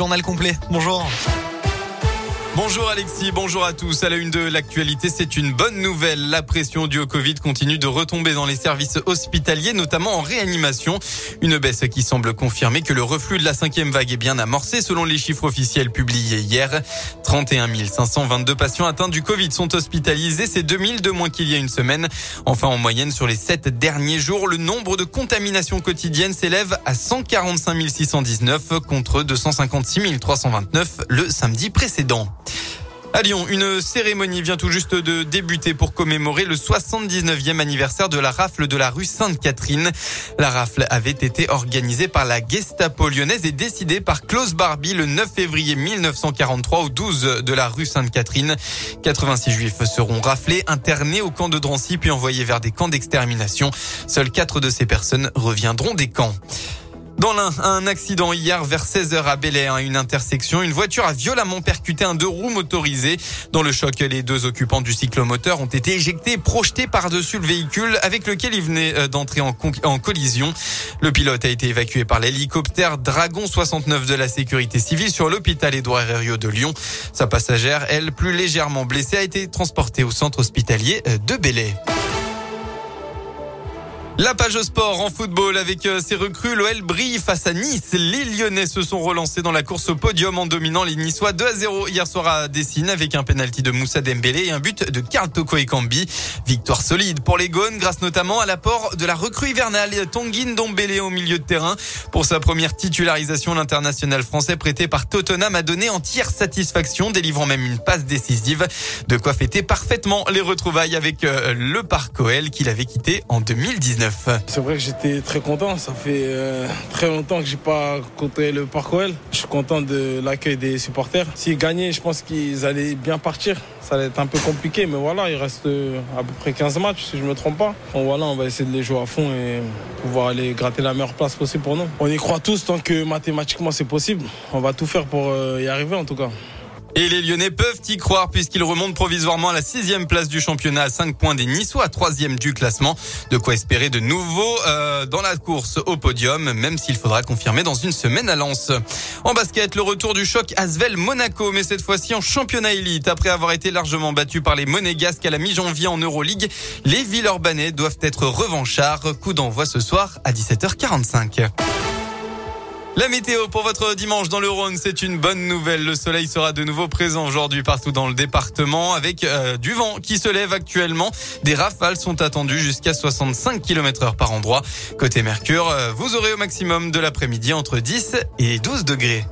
journal complet. Bonjour. Bonjour Alexis, bonjour à tous. À la une de l'actualité, c'est une bonne nouvelle. La pression due au Covid continue de retomber dans les services hospitaliers, notamment en réanimation. Une baisse qui semble confirmer que le reflux de la cinquième vague est bien amorcé selon les chiffres officiels publiés hier. 31 522 patients atteints du Covid sont hospitalisés. C'est 2000 de moins qu'il y a une semaine. Enfin, en moyenne, sur les sept derniers jours, le nombre de contaminations quotidiennes s'élève à 145 619 contre 256 329 le samedi précédent. À Lyon, une cérémonie vient tout juste de débuter pour commémorer le 79e anniversaire de la rafle de la rue Sainte-Catherine. La rafle avait été organisée par la Gestapo lyonnaise et décidée par Klaus Barbie le 9 février 1943 au 12 de la rue Sainte-Catherine. 86 juifs seront raflés, internés au camp de Drancy puis envoyés vers des camps d'extermination. Seuls quatre de ces personnes reviendront des camps. Dans l'un, un accident hier vers 16h à Bel à une intersection. Une voiture a violemment percuté un deux roues motorisé. Dans le choc, les deux occupants du cyclomoteur ont été éjectés et projetés par-dessus le véhicule avec lequel ils venaient euh, d'entrer en, en collision. Le pilote a été évacué par l'hélicoptère Dragon 69 de la sécurité civile sur l'hôpital Édouard Herriot de Lyon. Sa passagère, elle, plus légèrement blessée, a été transportée au centre hospitalier euh, de Belley. La page sport en football avec euh, ses recrues, l'OL brille face à Nice. Les Lyonnais se sont relancés dans la course au podium en dominant les Niçois 2 à 0 hier soir à Dessine avec un penalty de Moussa Dembélé et un but de Karl Toko. Victoire solide pour les Gones grâce notamment à l'apport de la recrue hivernale Tonguin Dombélé au milieu de terrain. Pour sa première titularisation, l'international français prêté par Tottenham a donné entière satisfaction, délivrant même une passe décisive. De quoi fêter parfaitement les retrouvailles avec euh, le Parc OL qu'il avait quitté en 2019. C'est vrai que j'étais très content. Ça fait euh, très longtemps que j'ai pas côtoyé le Parc OL. Je suis content de l'accueil des supporters. S'ils gagnaient, je pense qu'ils allaient bien partir. Ça allait être un peu compliqué, mais voilà, il reste euh, à peu près 15 matchs, si je me trompe pas. Donc voilà, on va essayer de les jouer à fond et pouvoir aller gratter la meilleure place possible pour nous. On y croit tous tant que mathématiquement c'est possible. On va tout faire pour euh, y arriver en tout cas. Et les Lyonnais peuvent y croire puisqu'ils remontent provisoirement à la sixième place du championnat à 5 points des Niçois, troisième du classement. De quoi espérer de nouveau euh, dans la course au podium, même s'il faudra confirmer dans une semaine à Lens. En basket, le retour du choc Asvel Monaco, mais cette fois-ci en championnat élite. Après avoir été largement battu par les Monégasques à la mi-janvier en Euroleague, les Villeurbanais doivent être revanchards. Coup d'envoi ce soir à 17h45. La météo pour votre dimanche dans le Rhône, c'est une bonne nouvelle. Le soleil sera de nouveau présent aujourd'hui partout dans le département avec euh, du vent qui se lève actuellement. Des rafales sont attendues jusqu'à 65 km heure par endroit. Côté Mercure, euh, vous aurez au maximum de l'après-midi entre 10 et 12 degrés.